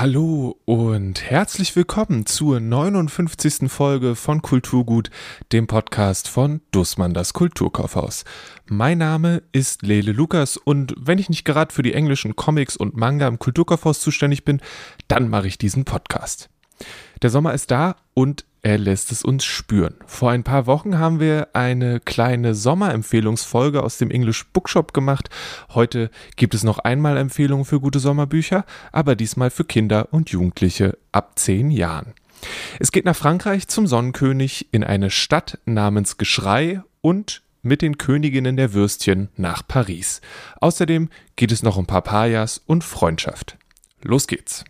Hallo und herzlich willkommen zur 59. Folge von Kulturgut, dem Podcast von Dussmann das Kulturkaufhaus. Mein Name ist Lele Lukas und wenn ich nicht gerade für die englischen Comics und Manga im Kulturkaufhaus zuständig bin, dann mache ich diesen Podcast. Der Sommer ist da und er lässt es uns spüren. Vor ein paar Wochen haben wir eine kleine Sommerempfehlungsfolge aus dem English Bookshop gemacht. Heute gibt es noch einmal Empfehlungen für gute Sommerbücher, aber diesmal für Kinder und Jugendliche ab zehn Jahren. Es geht nach Frankreich zum Sonnenkönig in eine Stadt namens Geschrei und mit den Königinnen der Würstchen nach Paris. Außerdem geht es noch um Papayas und Freundschaft. Los geht's!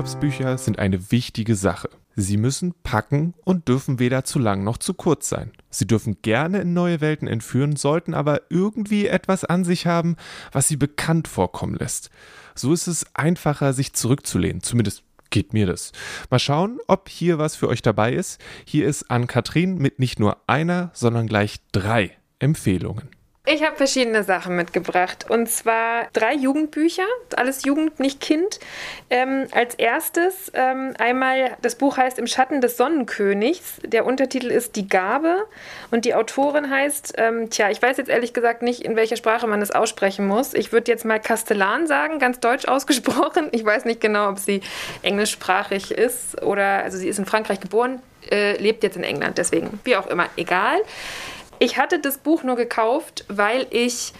Urlaubsbücher sind eine wichtige Sache. Sie müssen packen und dürfen weder zu lang noch zu kurz sein. Sie dürfen gerne in neue Welten entführen, sollten aber irgendwie etwas an sich haben, was sie bekannt vorkommen lässt. So ist es einfacher, sich zurückzulehnen, zumindest geht mir das. Mal schauen, ob hier was für euch dabei ist. Hier ist Ann-Kathrin mit nicht nur einer, sondern gleich drei Empfehlungen. Ich habe verschiedene Sachen mitgebracht. Und zwar drei Jugendbücher, alles Jugend, nicht Kind. Ähm, als erstes ähm, einmal, das Buch heißt Im Schatten des Sonnenkönigs. Der Untertitel ist Die Gabe. Und die Autorin heißt, ähm, tja, ich weiß jetzt ehrlich gesagt nicht, in welcher Sprache man es aussprechen muss. Ich würde jetzt mal Kastellan sagen, ganz deutsch ausgesprochen. Ich weiß nicht genau, ob sie englischsprachig ist oder, also sie ist in Frankreich geboren, äh, lebt jetzt in England. Deswegen, wie auch immer, egal. Ich hatte das Buch nur gekauft, weil ich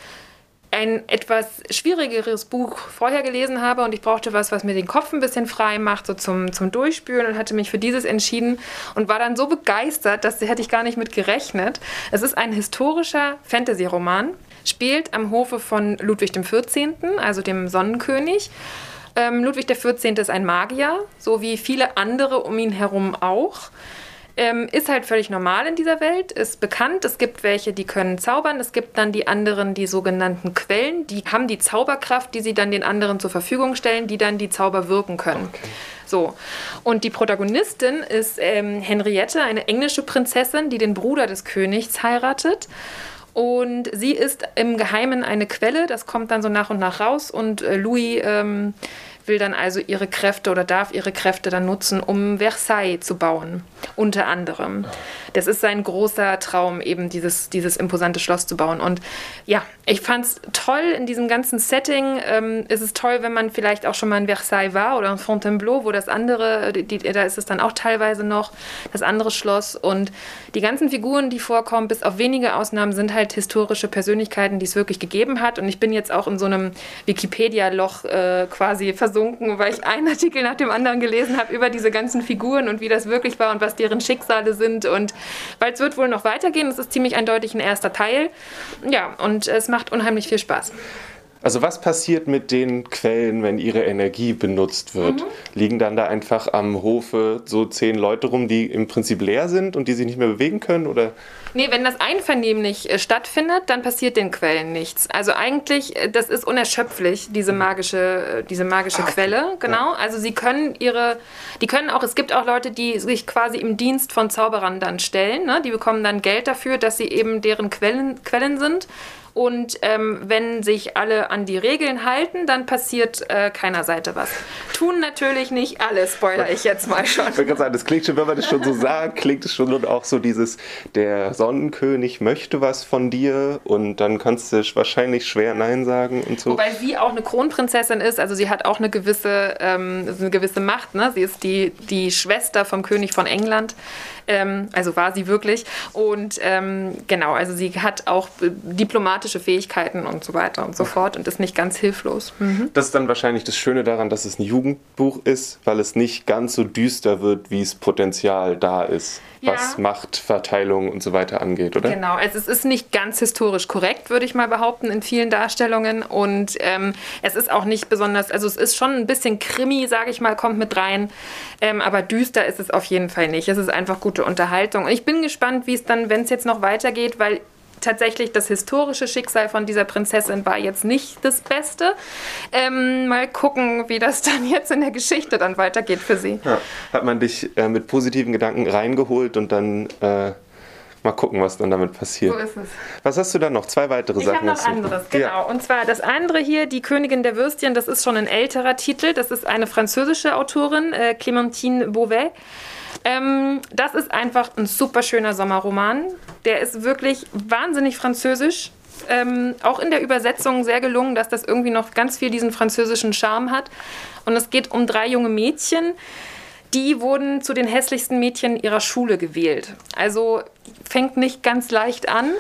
ein etwas schwierigeres Buch vorher gelesen habe und ich brauchte was, was mir den Kopf ein bisschen frei macht, so zum, zum Durchspülen und hatte mich für dieses entschieden und war dann so begeistert, dass hätte ich gar nicht mit gerechnet. Es ist ein historischer Fantasy-Roman, spielt am Hofe von Ludwig XIV., also dem Sonnenkönig. Ähm, Ludwig XIV. ist ein Magier, so wie viele andere um ihn herum auch. Ähm, ist halt völlig normal in dieser Welt, ist bekannt. Es gibt welche, die können zaubern. Es gibt dann die anderen, die sogenannten Quellen. Die haben die Zauberkraft, die sie dann den anderen zur Verfügung stellen, die dann die Zauber wirken können. Okay. So. Und die Protagonistin ist ähm, Henriette, eine englische Prinzessin, die den Bruder des Königs heiratet. Und sie ist im Geheimen eine Quelle, das kommt dann so nach und nach raus. Und äh, Louis ähm, will dann also ihre Kräfte oder darf ihre Kräfte dann nutzen, um Versailles zu bauen, unter anderem. Das ist sein großer Traum, eben dieses, dieses imposante Schloss zu bauen. Und ja, ich fand es toll in diesem ganzen Setting. Ähm, ist es toll, wenn man vielleicht auch schon mal in Versailles war oder in Fontainebleau, wo das andere, die, da ist es dann auch teilweise noch, das andere Schloss. Und die ganzen Figuren, die vorkommen, bis auf wenige Ausnahmen, sind halt historische Persönlichkeiten, die es wirklich gegeben hat. Und ich bin jetzt auch in so einem Wikipedia-Loch äh, quasi versucht, versunken, weil ich einen Artikel nach dem anderen gelesen habe über diese ganzen Figuren und wie das wirklich war und was deren Schicksale sind. Und weil es wird wohl noch weitergehen, es ist ziemlich eindeutig ein erster Teil. Ja, und es macht unheimlich viel Spaß. Also was passiert mit den Quellen, wenn ihre Energie benutzt wird? Mhm. Liegen dann da einfach am Hofe so zehn Leute rum, die im Prinzip leer sind und die sich nicht mehr bewegen können? Oder? Nee, wenn das Einvernehmlich äh, stattfindet, dann passiert den Quellen nichts. Also eigentlich, äh, das ist unerschöpflich, diese magische, äh, diese magische ah, Quelle, genau. Ja. Also sie können ihre, die können auch, es gibt auch Leute, die sich quasi im Dienst von Zauberern dann stellen. Ne? Die bekommen dann Geld dafür, dass sie eben deren Quellen, Quellen sind. Und ähm, wenn sich alle an die Regeln halten, dann passiert äh, keiner Seite was. Tun natürlich nicht alle, spoiler ich jetzt mal schon. Ich wollte gerade sagen, das klingt schon, wenn man das schon so sagt, klingt es schon und auch so dieses, der Sonnenkönig möchte was von dir und dann kannst du wahrscheinlich schwer Nein sagen und so. Wobei sie auch eine Kronprinzessin ist, also sie hat auch eine gewisse, ähm, eine gewisse Macht. Ne? Sie ist die, die Schwester vom König von England. Ähm, also war sie wirklich. Und ähm, genau, also sie hat auch diplomatische Fähigkeiten und so weiter und so fort und ist nicht ganz hilflos. Mhm. Das ist dann wahrscheinlich das Schöne daran, dass es ein Jugendbuch ist, weil es nicht ganz so düster wird, wie es Potenzial da ist. Ja. was Machtverteilung und so weiter angeht, oder? Genau, also es ist nicht ganz historisch korrekt, würde ich mal behaupten, in vielen Darstellungen. Und ähm, es ist auch nicht besonders, also es ist schon ein bisschen Krimi, sage ich mal, kommt mit rein. Ähm, aber düster ist es auf jeden Fall nicht. Es ist einfach gute Unterhaltung. Und ich bin gespannt, wie es dann, wenn es jetzt noch weitergeht, weil tatsächlich das historische Schicksal von dieser Prinzessin war jetzt nicht das Beste. Ähm, mal gucken, wie das dann jetzt in der Geschichte dann weitergeht für sie. Ja. Hat man dich äh, mit positiven Gedanken reingeholt und dann äh, mal gucken, was dann damit passiert. So ist es. Was hast du da noch? Zwei weitere ich Sachen. Ich habe noch anderes, genau. Ja. Und zwar das andere hier, Die Königin der Würstchen, das ist schon ein älterer Titel. Das ist eine französische Autorin, äh, Clémentine Beauvais. Ähm, das ist einfach ein super schöner Sommerroman. Der ist wirklich wahnsinnig französisch. Ähm, auch in der Übersetzung sehr gelungen, dass das irgendwie noch ganz viel diesen französischen Charme hat. Und es geht um drei junge Mädchen, die wurden zu den hässlichsten Mädchen ihrer Schule gewählt. Also fängt nicht ganz leicht an.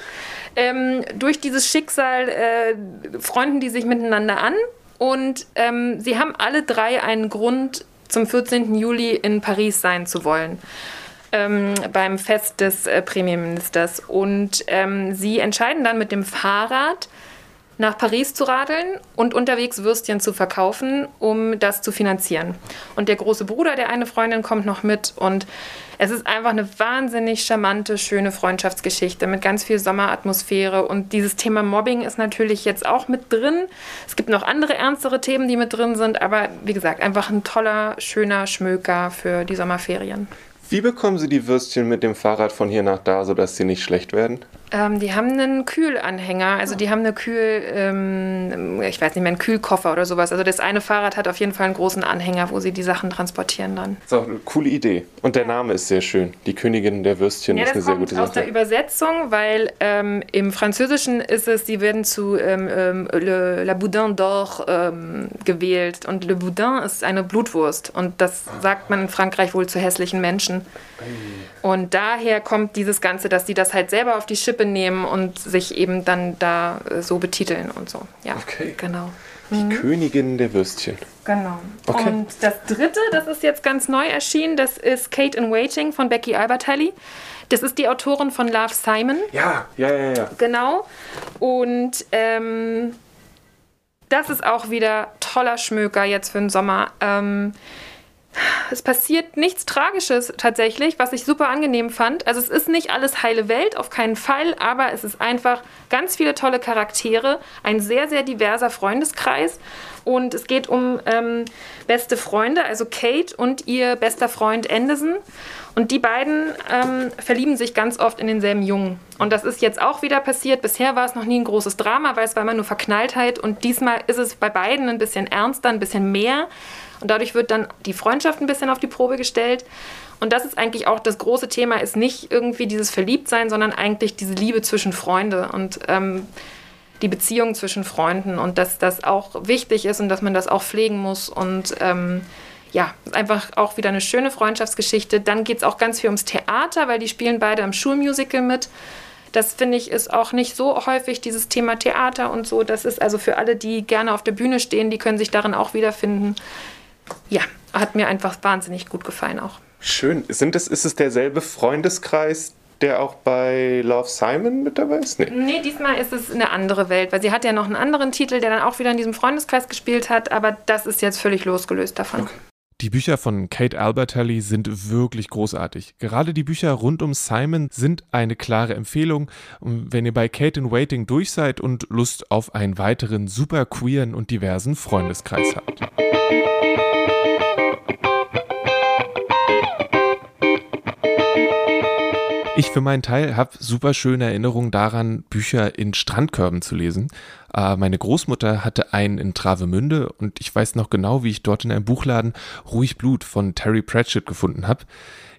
Ähm, durch dieses Schicksal äh, freunden die sich miteinander an und ähm, sie haben alle drei einen Grund, zum 14. Juli in Paris sein zu wollen. Ähm, beim Fest des äh, Premierministers. Und ähm, sie entscheiden dann mit dem Fahrrad nach Paris zu radeln und unterwegs Würstchen zu verkaufen, um das zu finanzieren. Und der große Bruder der eine Freundin kommt noch mit und es ist einfach eine wahnsinnig charmante, schöne Freundschaftsgeschichte mit ganz viel Sommeratmosphäre und dieses Thema Mobbing ist natürlich jetzt auch mit drin. Es gibt noch andere ernstere Themen, die mit drin sind, aber wie gesagt, einfach ein toller, schöner Schmöker für die Sommerferien. Wie bekommen Sie die Würstchen mit dem Fahrrad von hier nach da, sodass sie nicht schlecht werden? Ähm, die haben einen Kühlanhänger, also die haben eine Kühl, ähm, ich weiß nicht mehr, einen Kühlkoffer oder sowas. Also das eine Fahrrad hat auf jeden Fall einen großen Anhänger, wo sie die Sachen transportieren dann. Das ist auch eine coole Idee. Und der Name ist sehr schön. Die Königin der Würstchen ja, ist eine sehr gute Sache. aus der Übersetzung, weil ähm, im Französischen ist es, sie werden zu ähm, ähm, Le, La Boudin d'Or ähm, gewählt. Und Le Boudin ist eine Blutwurst. Und das sagt man in Frankreich wohl zu hässlichen Menschen. Und daher kommt dieses Ganze, dass sie das halt selber auf die Schippe nehmen und sich eben dann da äh, so betiteln und so. Ja, okay. genau. Die mhm. Königin der Würstchen. Genau. Okay. Und das dritte, das ist jetzt ganz neu erschienen, das ist Kate in Waiting von Becky Albertelli. Das ist die Autorin von Love Simon. Ja, ja, ja, ja. Genau. Und ähm, das ist auch wieder toller Schmöker jetzt für den Sommer. Ähm, es passiert nichts Tragisches tatsächlich, was ich super angenehm fand. Also es ist nicht alles heile Welt, auf keinen Fall, aber es ist einfach ganz viele tolle Charaktere, ein sehr, sehr diverser Freundeskreis. Und es geht um ähm, beste Freunde, also Kate und ihr bester Freund Anderson. Und die beiden ähm, verlieben sich ganz oft in denselben Jungen. Und das ist jetzt auch wieder passiert. Bisher war es noch nie ein großes Drama, weil es war immer nur Verknalltheit. Und diesmal ist es bei beiden ein bisschen ernster, ein bisschen mehr. Und dadurch wird dann die Freundschaft ein bisschen auf die Probe gestellt. Und das ist eigentlich auch das große Thema, ist nicht irgendwie dieses Verliebtsein, sondern eigentlich diese Liebe zwischen Freunde und ähm, die Beziehung zwischen Freunden und dass das auch wichtig ist und dass man das auch pflegen muss und ähm, ja, einfach auch wieder eine schöne Freundschaftsgeschichte. Dann geht es auch ganz viel ums Theater, weil die spielen beide am Schulmusical mit. Das finde ich ist auch nicht so häufig, dieses Thema Theater und so. Das ist also für alle, die gerne auf der Bühne stehen, die können sich darin auch wiederfinden ja, hat mir einfach wahnsinnig gut gefallen auch. Schön. Sind es, ist es derselbe Freundeskreis, der auch bei Love Simon mit dabei ist? Nee. nee, diesmal ist es eine andere Welt, weil sie hat ja noch einen anderen Titel, der dann auch wieder in diesem Freundeskreis gespielt hat, aber das ist jetzt völlig losgelöst davon. Okay. Die Bücher von Kate Albertelli sind wirklich großartig. Gerade die Bücher rund um Simon sind eine klare Empfehlung. Wenn ihr bei Kate in Waiting durch seid und Lust auf einen weiteren super queeren und diversen Freundeskreis habt. Ich für meinen Teil habe super schöne Erinnerungen daran, Bücher in Strandkörben zu lesen. Äh, meine Großmutter hatte einen in Travemünde und ich weiß noch genau, wie ich dort in einem Buchladen Ruhig Blut von Terry Pratchett gefunden habe.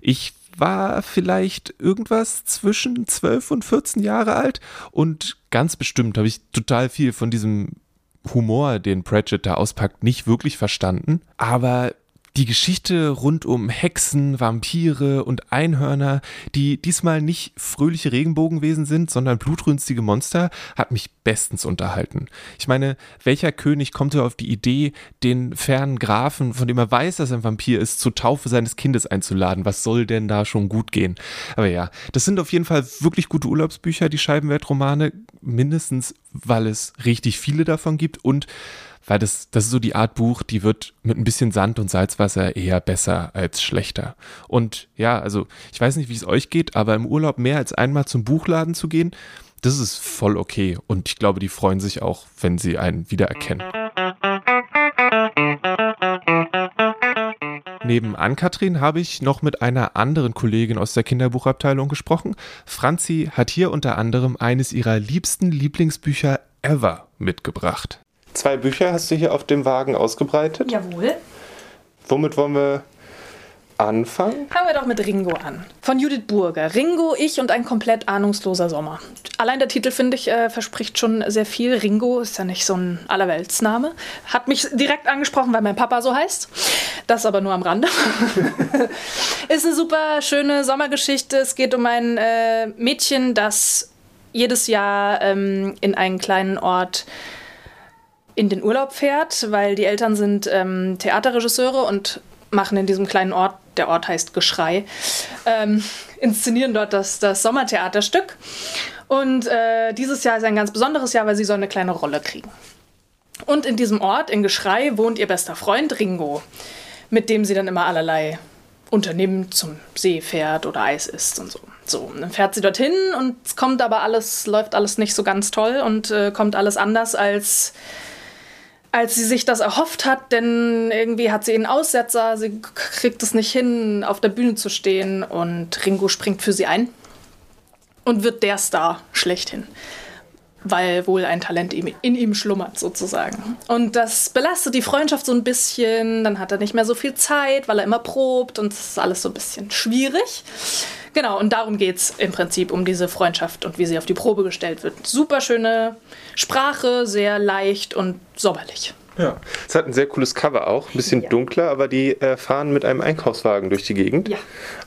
Ich war vielleicht irgendwas zwischen 12 und 14 Jahre alt und ganz bestimmt habe ich total viel von diesem Humor, den Pratchett da auspackt, nicht wirklich verstanden. Aber die Geschichte rund um Hexen, Vampire und Einhörner, die diesmal nicht fröhliche Regenbogenwesen sind, sondern blutrünstige Monster, hat mich bestens unterhalten. Ich meine, welcher König kommt auf die Idee, den fernen Grafen, von dem er weiß, dass er ein Vampir ist, zur Taufe seines Kindes einzuladen? Was soll denn da schon gut gehen? Aber ja, das sind auf jeden Fall wirklich gute Urlaubsbücher, die Scheibenwertromane, mindestens weil es richtig viele davon gibt und weil das, das ist so die Art Buch, die wird mit ein bisschen Sand und Salzwasser eher besser als schlechter. Und ja, also ich weiß nicht, wie es euch geht, aber im Urlaub mehr als einmal zum Buchladen zu gehen, das ist voll okay. Und ich glaube, die freuen sich auch, wenn sie einen wiedererkennen. Neben Ann-Kathrin habe ich noch mit einer anderen Kollegin aus der Kinderbuchabteilung gesprochen. Franzi hat hier unter anderem eines ihrer liebsten Lieblingsbücher ever mitgebracht. Zwei Bücher hast du hier auf dem Wagen ausgebreitet. Jawohl. Womit wollen wir anfangen? Fangen wir doch mit Ringo an. Von Judith Burger. Ringo, ich und ein komplett ahnungsloser Sommer. Allein der Titel, finde ich, äh, verspricht schon sehr viel. Ringo ist ja nicht so ein Allerweltsname. Hat mich direkt angesprochen, weil mein Papa so heißt. Das aber nur am Rande. ist eine super schöne Sommergeschichte. Es geht um ein äh, Mädchen, das jedes Jahr ähm, in einen kleinen Ort in den Urlaub fährt, weil die Eltern sind ähm, Theaterregisseure und machen in diesem kleinen Ort, der Ort heißt Geschrei, ähm, inszenieren dort das, das Sommertheaterstück. Und äh, dieses Jahr ist ein ganz besonderes Jahr, weil sie so eine kleine Rolle kriegen. Und in diesem Ort, in Geschrei, wohnt ihr bester Freund Ringo, mit dem sie dann immer allerlei unternimmt, zum See fährt oder Eis isst und so. So, dann fährt sie dorthin und kommt aber alles, läuft alles nicht so ganz toll und äh, kommt alles anders als als sie sich das erhofft hat, denn irgendwie hat sie einen Aussetzer, sie kriegt es nicht hin, auf der Bühne zu stehen und Ringo springt für sie ein und wird der Star schlechthin, weil wohl ein Talent in ihm schlummert sozusagen. Und das belastet die Freundschaft so ein bisschen, dann hat er nicht mehr so viel Zeit, weil er immer probt und es ist alles so ein bisschen schwierig. Genau, und darum geht es im Prinzip um diese Freundschaft und wie sie auf die Probe gestellt wird. Super schöne Sprache, sehr leicht und sommerlich. Ja, es hat ein sehr cooles Cover auch, ein bisschen ja. dunkler, aber die äh, fahren mit einem Einkaufswagen durch die Gegend. Ja.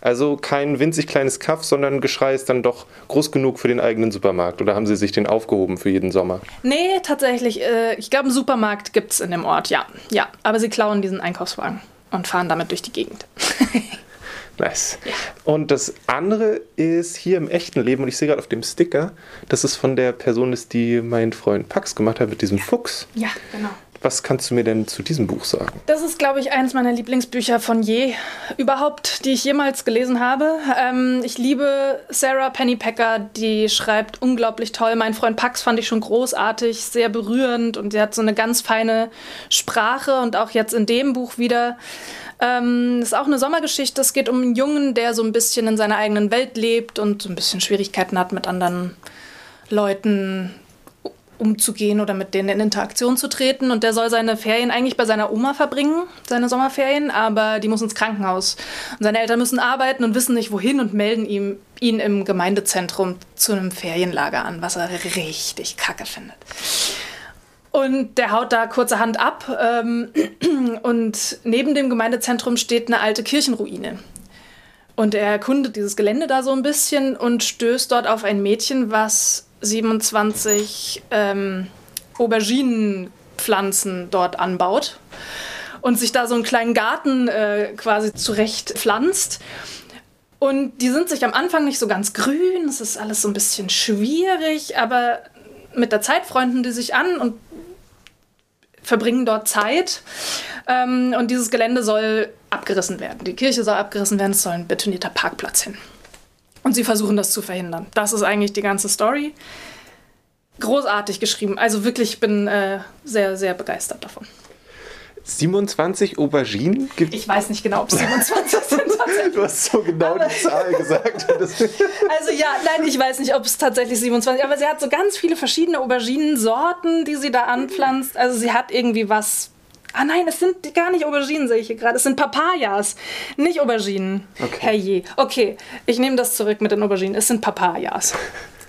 Also kein winzig kleines Kaff, sondern Geschrei ist dann doch groß genug für den eigenen Supermarkt. Oder haben sie sich den aufgehoben für jeden Sommer? Nee, tatsächlich. Äh, ich glaube, einen Supermarkt gibt es in dem Ort, ja. Ja, aber sie klauen diesen Einkaufswagen und fahren damit durch die Gegend. Nice. Ja. Und das andere ist hier im echten Leben, und ich sehe gerade auf dem Sticker, dass es von der Person ist, die mein Freund Pax gemacht hat mit diesem Fuchs. Ja, genau. Was kannst du mir denn zu diesem Buch sagen? Das ist, glaube ich, eines meiner Lieblingsbücher von je überhaupt, die ich jemals gelesen habe. Ähm, ich liebe Sarah Pennypacker, die schreibt unglaublich toll. Mein Freund Pax fand ich schon großartig, sehr berührend und sie hat so eine ganz feine Sprache und auch jetzt in dem Buch wieder ähm, ist auch eine Sommergeschichte. Es geht um einen Jungen, der so ein bisschen in seiner eigenen Welt lebt und so ein bisschen Schwierigkeiten hat, mit anderen Leuten umzugehen oder mit denen in Interaktion zu treten. Und der soll seine Ferien eigentlich bei seiner Oma verbringen, seine Sommerferien, aber die muss ins Krankenhaus. Und seine Eltern müssen arbeiten und wissen nicht wohin und melden ihm, ihn im Gemeindezentrum zu einem Ferienlager an, was er richtig kacke findet. Und der haut da kurzerhand ab. Ähm, und neben dem Gemeindezentrum steht eine alte Kirchenruine. Und er erkundet dieses Gelände da so ein bisschen und stößt dort auf ein Mädchen, was 27 ähm, Auberginenpflanzen dort anbaut und sich da so einen kleinen Garten äh, quasi zurecht pflanzt. Und die sind sich am Anfang nicht so ganz grün, es ist alles so ein bisschen schwierig, aber mit der Zeit freunden die sich an und verbringen dort Zeit. Ähm, und dieses Gelände soll abgerissen werden. Die Kirche soll abgerissen werden, es soll ein betonierter Parkplatz hin. Und sie versuchen das zu verhindern. Das ist eigentlich die ganze Story. Großartig geschrieben. Also wirklich, ich bin äh, sehr, sehr begeistert davon. 27 Auberginen gibt Ich weiß nicht genau, ob es 27 sind. Du hast so genau aber die Zahl gesagt. also ja, nein, ich weiß nicht, ob es tatsächlich 27, aber sie hat so ganz viele verschiedene Auberginensorten, die sie da anpflanzt. Also sie hat irgendwie was Ah nein, es sind gar nicht Auberginen, sehe ich hier gerade. Es sind Papayas, nicht Auberginen. Okay. Herrje. Okay, ich nehme das zurück mit den Auberginen. Es sind Papayas.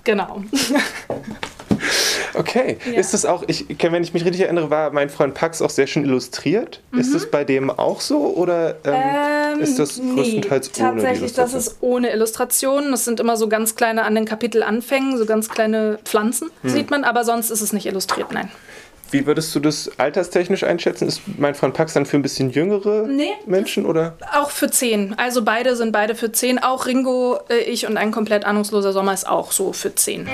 genau. Okay, ja. ist das auch, ich, wenn ich mich richtig erinnere, war mein Freund Pax auch sehr schön illustriert. Mhm. Ist das bei dem auch so oder ähm, ähm, ist das größtenteils nee, ohne Tatsächlich, das ist ohne Illustrationen. Das sind immer so ganz kleine an den Kapitelanfängen, so ganz kleine Pflanzen, hm. sieht man, aber sonst ist es nicht illustriert, nein. Wie würdest du das alterstechnisch einschätzen? Ist mein Freund Pax dann für ein bisschen jüngere nee, Menschen oder? Auch für zehn. Also beide sind beide für zehn. Auch Ringo, äh, ich und ein komplett ahnungsloser Sommer ist auch so für zehn.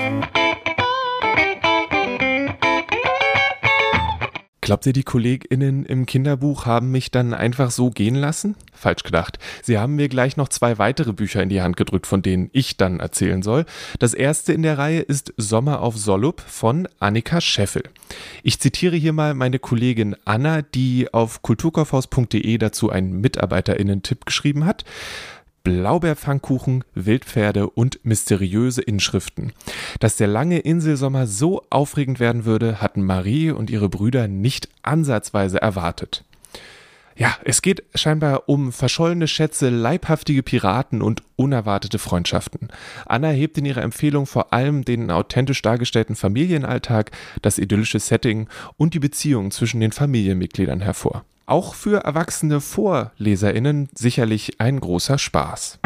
Glaubt ihr, die KollegInnen im Kinderbuch haben mich dann einfach so gehen lassen? Falsch gedacht. Sie haben mir gleich noch zwei weitere Bücher in die Hand gedrückt, von denen ich dann erzählen soll. Das erste in der Reihe ist Sommer auf Sollup von Annika Scheffel. Ich zitiere hier mal meine Kollegin Anna, die auf kulturkaufhaus.de dazu einen MitarbeiterInnen-Tipp geschrieben hat. Blaubeerpfannkuchen, Wildpferde und mysteriöse Inschriften. Dass der lange Inselsommer so aufregend werden würde, hatten Marie und ihre Brüder nicht ansatzweise erwartet. Ja, es geht scheinbar um verschollene Schätze, leibhaftige Piraten und unerwartete Freundschaften. Anna hebt in ihrer Empfehlung vor allem den authentisch dargestellten Familienalltag, das idyllische Setting und die Beziehung zwischen den Familienmitgliedern hervor. Auch für erwachsene Vorleserinnen sicherlich ein großer Spaß.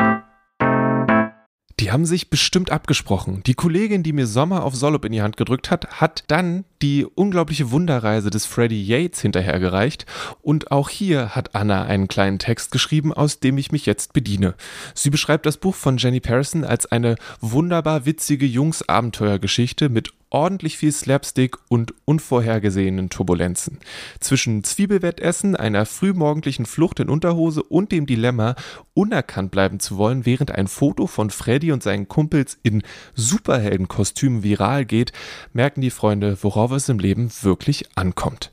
Die haben sich bestimmt abgesprochen. Die Kollegin, die mir Sommer auf Solop in die Hand gedrückt hat, hat dann die unglaubliche Wunderreise des Freddie Yates hinterhergereicht. Und auch hier hat Anna einen kleinen Text geschrieben, aus dem ich mich jetzt bediene. Sie beschreibt das Buch von Jenny Parison als eine wunderbar witzige Jungsabenteuergeschichte mit ordentlich viel Slapstick und unvorhergesehenen Turbulenzen. Zwischen Zwiebelwettessen, einer frühmorgendlichen Flucht in Unterhose und dem Dilemma, unerkannt bleiben zu wollen, während ein Foto von Freddy und seinen Kumpels in Superheldenkostümen viral geht, merken die Freunde, worauf es im Leben wirklich ankommt.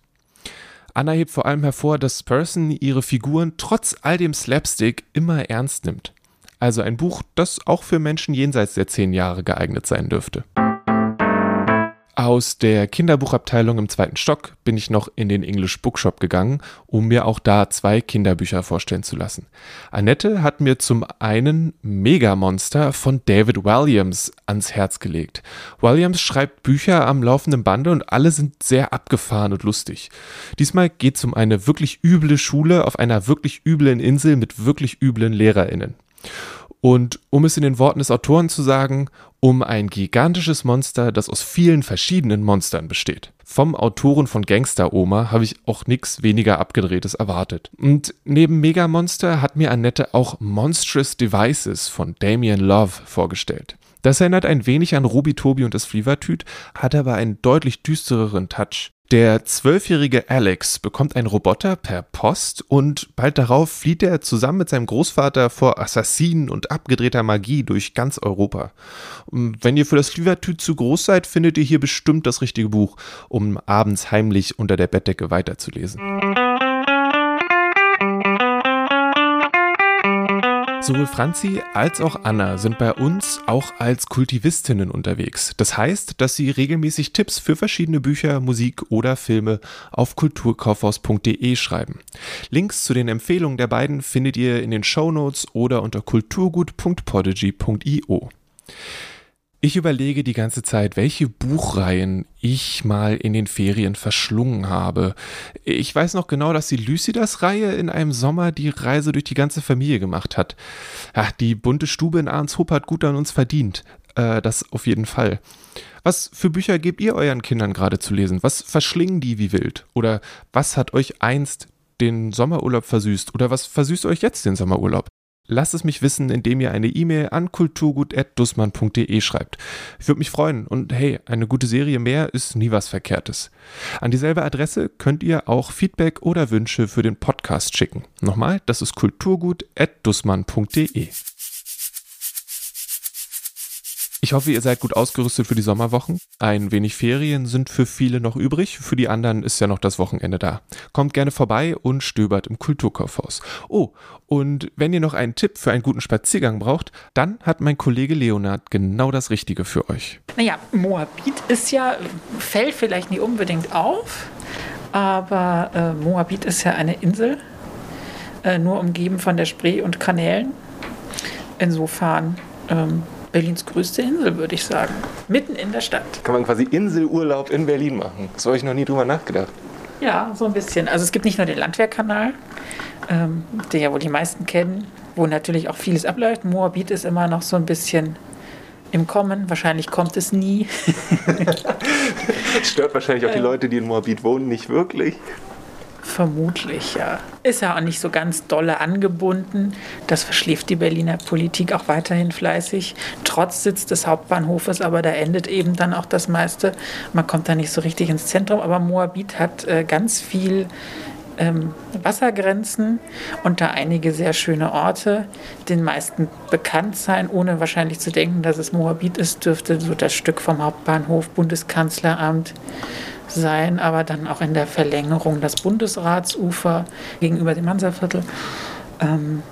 Anna hebt vor allem hervor, dass Person ihre Figuren trotz all dem Slapstick immer ernst nimmt. Also ein Buch, das auch für Menschen jenseits der zehn Jahre geeignet sein dürfte. Aus der Kinderbuchabteilung im zweiten Stock bin ich noch in den English Bookshop gegangen, um mir auch da zwei Kinderbücher vorstellen zu lassen. Annette hat mir zum einen Megamonster von David Williams ans Herz gelegt. Williams schreibt Bücher am laufenden Bande und alle sind sehr abgefahren und lustig. Diesmal geht es um eine wirklich üble Schule auf einer wirklich üblen Insel mit wirklich üblen LehrerInnen. Und um es in den Worten des Autoren zu sagen, um ein gigantisches Monster, das aus vielen verschiedenen Monstern besteht. Vom Autoren von Gangster Oma habe ich auch nichts weniger abgedrehtes erwartet. Und neben Megamonster hat mir Annette auch Monstrous Devices von Damien Love vorgestellt. Das erinnert ein wenig an Ruby Tobi und das Flievertüt, hat aber einen deutlich düstereren Touch. Der zwölfjährige Alex bekommt einen Roboter per Post und bald darauf flieht er zusammen mit seinem Großvater vor Assassinen und abgedrehter Magie durch ganz Europa. Wenn ihr für das Flievertüt zu groß seid, findet ihr hier bestimmt das richtige Buch, um abends heimlich unter der Bettdecke weiterzulesen. Sowohl Franzi als auch Anna sind bei uns auch als Kultivistinnen unterwegs. Das heißt, dass sie regelmäßig Tipps für verschiedene Bücher, Musik oder Filme auf kulturkaufhaus.de schreiben. Links zu den Empfehlungen der beiden findet ihr in den Shownotes oder unter kulturgut.podigy.io. Ich überlege die ganze Zeit, welche Buchreihen ich mal in den Ferien verschlungen habe. Ich weiß noch genau, dass die Lycidas-Reihe in einem Sommer die Reise durch die ganze Familie gemacht hat. Ja, die bunte Stube in Arnshoop hat gut an uns verdient. Äh, das auf jeden Fall. Was für Bücher gebt ihr euren Kindern gerade zu lesen? Was verschlingen die wie wild? Oder was hat euch einst den Sommerurlaub versüßt? Oder was versüßt euch jetzt den Sommerurlaub? Lasst es mich wissen, indem ihr eine E-Mail an kulturgut.dussmann.de schreibt. Ich würde mich freuen und hey, eine gute Serie mehr ist nie was Verkehrtes. An dieselbe Adresse könnt ihr auch Feedback oder Wünsche für den Podcast schicken. Nochmal, das ist kulturgut.dussmann.de. Ich hoffe, ihr seid gut ausgerüstet für die Sommerwochen. Ein wenig Ferien sind für viele noch übrig, für die anderen ist ja noch das Wochenende da. Kommt gerne vorbei und stöbert im Kulturkaufhaus. Oh, und wenn ihr noch einen Tipp für einen guten Spaziergang braucht, dann hat mein Kollege Leonard genau das Richtige für euch. Naja, Moabit ist ja, fällt vielleicht nicht unbedingt auf, aber äh, Moabit ist ja eine Insel, äh, nur umgeben von der Spree und Kanälen. Insofern ähm, Berlins größte Insel, würde ich sagen. Mitten in der Stadt. Kann man quasi Inselurlaub in Berlin machen. Das habe ich noch nie drüber nachgedacht. Ja, so ein bisschen. Also es gibt nicht nur den Landwehrkanal, ähm, den ja wohl die meisten kennen, wo natürlich auch vieles abläuft. Moabit ist immer noch so ein bisschen im Kommen. Wahrscheinlich kommt es nie. Stört wahrscheinlich auch die Leute, die in Moabit wohnen, nicht wirklich. Vermutlich, ja. Ist ja auch nicht so ganz dolle angebunden. Das verschläft die Berliner Politik auch weiterhin fleißig. Trotz Sitz des Hauptbahnhofes, aber da endet eben dann auch das meiste. Man kommt da nicht so richtig ins Zentrum, aber Moabit hat äh, ganz viel ähm, Wassergrenzen und da einige sehr schöne Orte, den meisten bekannt sein, ohne wahrscheinlich zu denken, dass es Moabit ist, dürfte so das Stück vom Hauptbahnhof, Bundeskanzleramt, sein, aber dann auch in der Verlängerung das Bundesratsufer gegenüber dem Hansaviertel, ähm,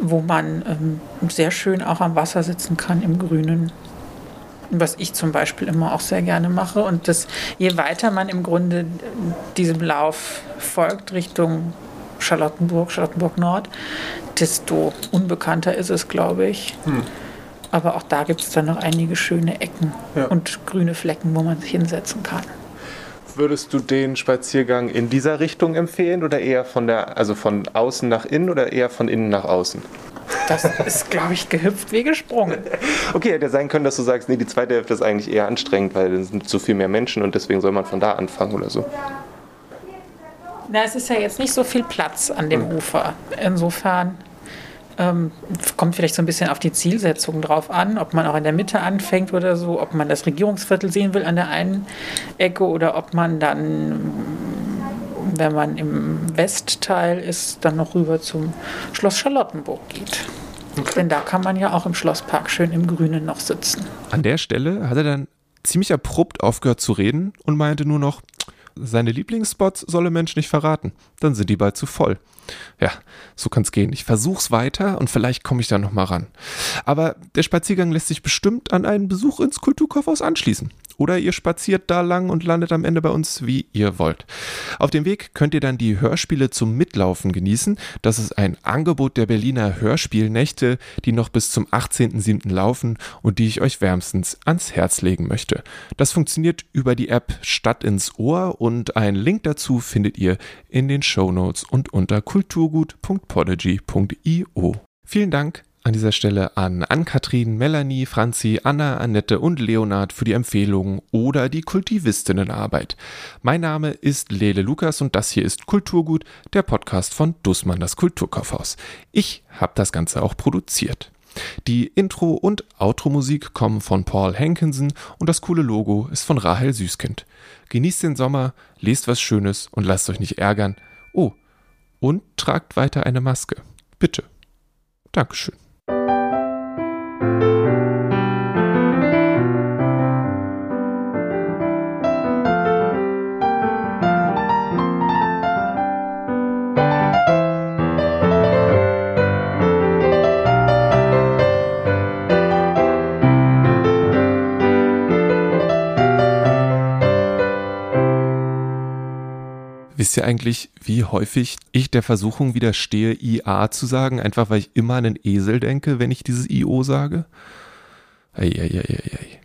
wo man ähm, sehr schön auch am Wasser sitzen kann im Grünen. Was ich zum Beispiel immer auch sehr gerne mache. Und das, je weiter man im Grunde diesem Lauf folgt Richtung Charlottenburg, Charlottenburg Nord, desto unbekannter ist es, glaube ich. Hm. Aber auch da gibt es dann noch einige schöne Ecken ja. und grüne Flecken, wo man sich hinsetzen kann. Würdest du den Spaziergang in dieser Richtung empfehlen oder eher von der, also von außen nach innen oder eher von innen nach außen? Das ist, glaube ich, gehüpft wie gesprungen. Okay, hätte sein können, dass du sagst, nee, die zweite Hälfte ist eigentlich eher anstrengend, weil es sind so viel mehr Menschen und deswegen soll man von da anfangen oder so. Na, es ist ja jetzt nicht so viel Platz an dem hm. Ufer. Insofern ähm, kommt vielleicht so ein bisschen auf die Zielsetzung drauf an, ob man auch in der Mitte anfängt oder so, ob man das Regierungsviertel sehen will an der einen Ecke oder ob man dann, wenn man im Westteil ist, dann noch rüber zum Schloss Charlottenburg geht. Okay. Denn da kann man ja auch im Schlosspark schön im Grünen noch sitzen. An der Stelle hat er dann ziemlich abrupt aufgehört zu reden und meinte nur noch, seine Lieblingsspots solle Mensch nicht verraten, dann sind die bald zu voll. Ja, so kann's gehen. Ich versuch's weiter und vielleicht komme ich da noch mal ran. Aber der Spaziergang lässt sich bestimmt an einen Besuch ins Kulturkaufhaus anschließen. Oder ihr spaziert da lang und landet am Ende bei uns, wie ihr wollt. Auf dem Weg könnt ihr dann die Hörspiele zum Mitlaufen genießen. Das ist ein Angebot der Berliner Hörspielnächte, die noch bis zum 18.07. laufen und die ich euch wärmstens ans Herz legen möchte. Das funktioniert über die App Stadt ins Ohr und einen Link dazu findet ihr in den Show Notes und unter kulturgut.podigy.io. Vielen Dank an dieser Stelle an Ann-Kathrin, Melanie, Franzi, Anna, Annette und Leonard für die Empfehlungen oder die Kultivistinnenarbeit. Mein Name ist Lele Lukas und das hier ist Kulturgut, der Podcast von Dussmann, das Kulturkaufhaus. Ich habe das Ganze auch produziert. Die Intro- und Outro-Musik kommen von Paul Hankinson und das coole Logo ist von Rahel Süßkind. Genießt den Sommer, lest was Schönes und lasst euch nicht ärgern. Oh, und tragt weiter eine Maske. Bitte. Dankeschön. Thank you. Ihr eigentlich, wie häufig ich der Versuchung widerstehe, IA zu sagen, einfach weil ich immer an einen Esel denke, wenn ich dieses IO sage? Eieieiei.